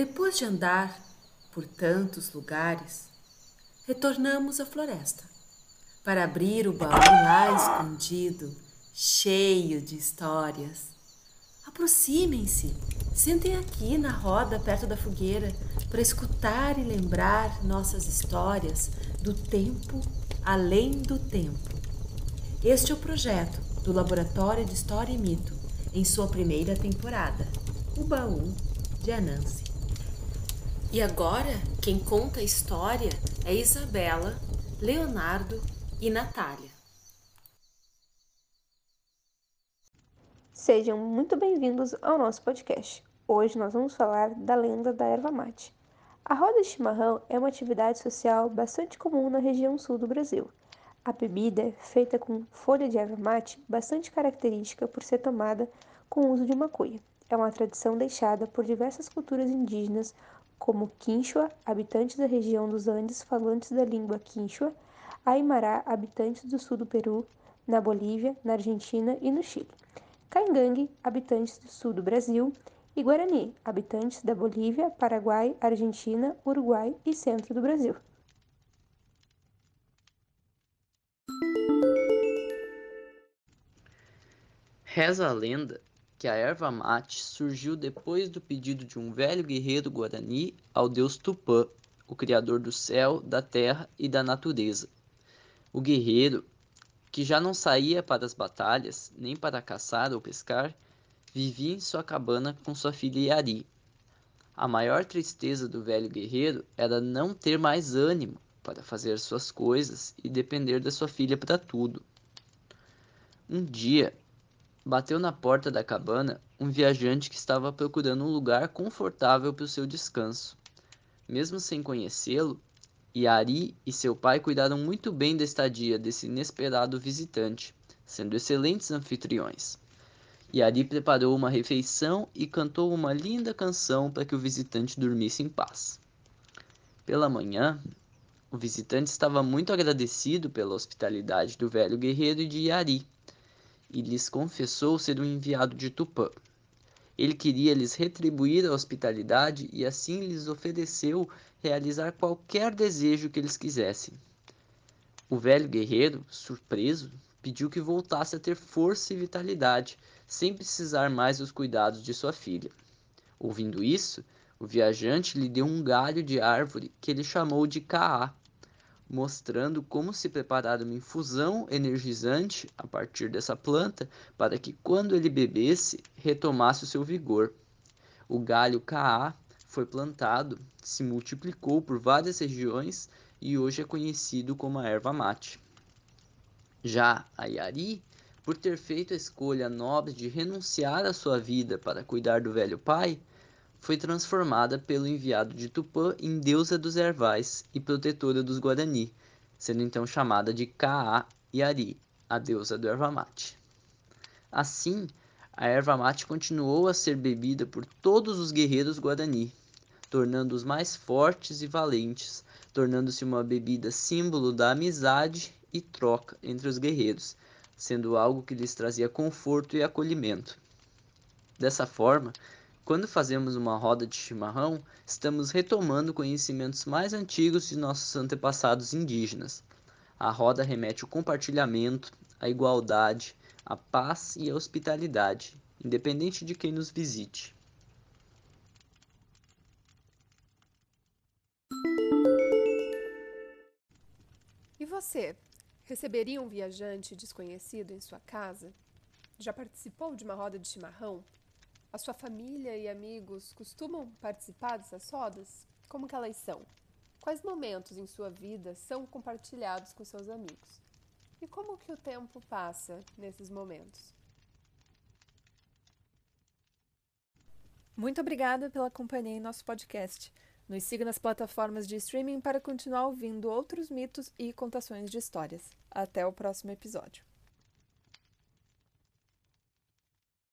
Depois de andar por tantos lugares, retornamos à floresta para abrir o baú lá escondido, cheio de histórias. Aproximem-se, sentem aqui na roda perto da fogueira para escutar e lembrar nossas histórias do tempo além do tempo. Este é o projeto do Laboratório de História e Mito em sua primeira temporada, O Baú de Anansi. E agora, quem conta a história é Isabela, Leonardo e Natália. Sejam muito bem-vindos ao nosso podcast. Hoje nós vamos falar da lenda da erva mate. A roda de chimarrão é uma atividade social bastante comum na região sul do Brasil. A bebida é feita com folha de erva mate, bastante característica por ser tomada com o uso de uma cuia. É uma tradição deixada por diversas culturas indígenas como Quinchua, habitantes da região dos Andes falantes da língua Quinchua, Aymara, habitantes do sul do Peru, na Bolívia, na Argentina e no Chile, Caingangue, habitantes do sul do Brasil, e Guarani, habitantes da Bolívia, Paraguai, Argentina, Uruguai e centro do Brasil. Reza a lenda que a erva mate surgiu depois do pedido de um velho guerreiro guarani ao deus Tupã, o criador do céu, da terra e da natureza. O guerreiro, que já não saía para as batalhas, nem para caçar ou pescar, vivia em sua cabana com sua filha Yari. A maior tristeza do velho guerreiro era não ter mais ânimo para fazer suas coisas e depender da sua filha para tudo. Um dia, Bateu na porta da cabana um viajante que estava procurando um lugar confortável para o seu descanso. Mesmo sem conhecê-lo, Yari e seu pai cuidaram muito bem da estadia desse inesperado visitante, sendo excelentes anfitriões. Yari preparou uma refeição e cantou uma linda canção para que o visitante dormisse em paz. Pela manhã, o visitante estava muito agradecido pela hospitalidade do velho guerreiro e de Yari e lhes confessou ser um enviado de Tupã. Ele queria lhes retribuir a hospitalidade e assim lhes ofereceu realizar qualquer desejo que eles quisessem. O velho guerreiro, surpreso, pediu que voltasse a ter força e vitalidade, sem precisar mais dos cuidados de sua filha. Ouvindo isso, o viajante lhe deu um galho de árvore que ele chamou de Caá, mostrando como se preparar uma infusão energizante a partir dessa planta para que quando ele bebesse retomasse o seu vigor. O galho Caá foi plantado, se multiplicou por várias regiões e hoje é conhecido como a erva mate. Já a Yari, por ter feito a escolha nobre de renunciar à sua vida para cuidar do velho pai, foi transformada pelo enviado de Tupã em deusa dos ervais e protetora dos Guarani, sendo então chamada de Kaa-Yari, a deusa do erva mate. Assim, a erva mate continuou a ser bebida por todos os guerreiros Guarani, tornando-os mais fortes e valentes, tornando-se uma bebida símbolo da amizade e troca entre os guerreiros, sendo algo que lhes trazia conforto e acolhimento. Dessa forma, quando fazemos uma roda de chimarrão, estamos retomando conhecimentos mais antigos de nossos antepassados indígenas. A roda remete ao compartilhamento, à igualdade, à paz e à hospitalidade, independente de quem nos visite. E você? Receberia um viajante desconhecido em sua casa? Já participou de uma roda de chimarrão? A sua família e amigos costumam participar dessas rodas? Como que elas são? Quais momentos em sua vida são compartilhados com seus amigos? E como que o tempo passa nesses momentos? Muito obrigada pela companhia em nosso podcast. Nos siga nas plataformas de streaming para continuar ouvindo outros mitos e contações de histórias. Até o próximo episódio.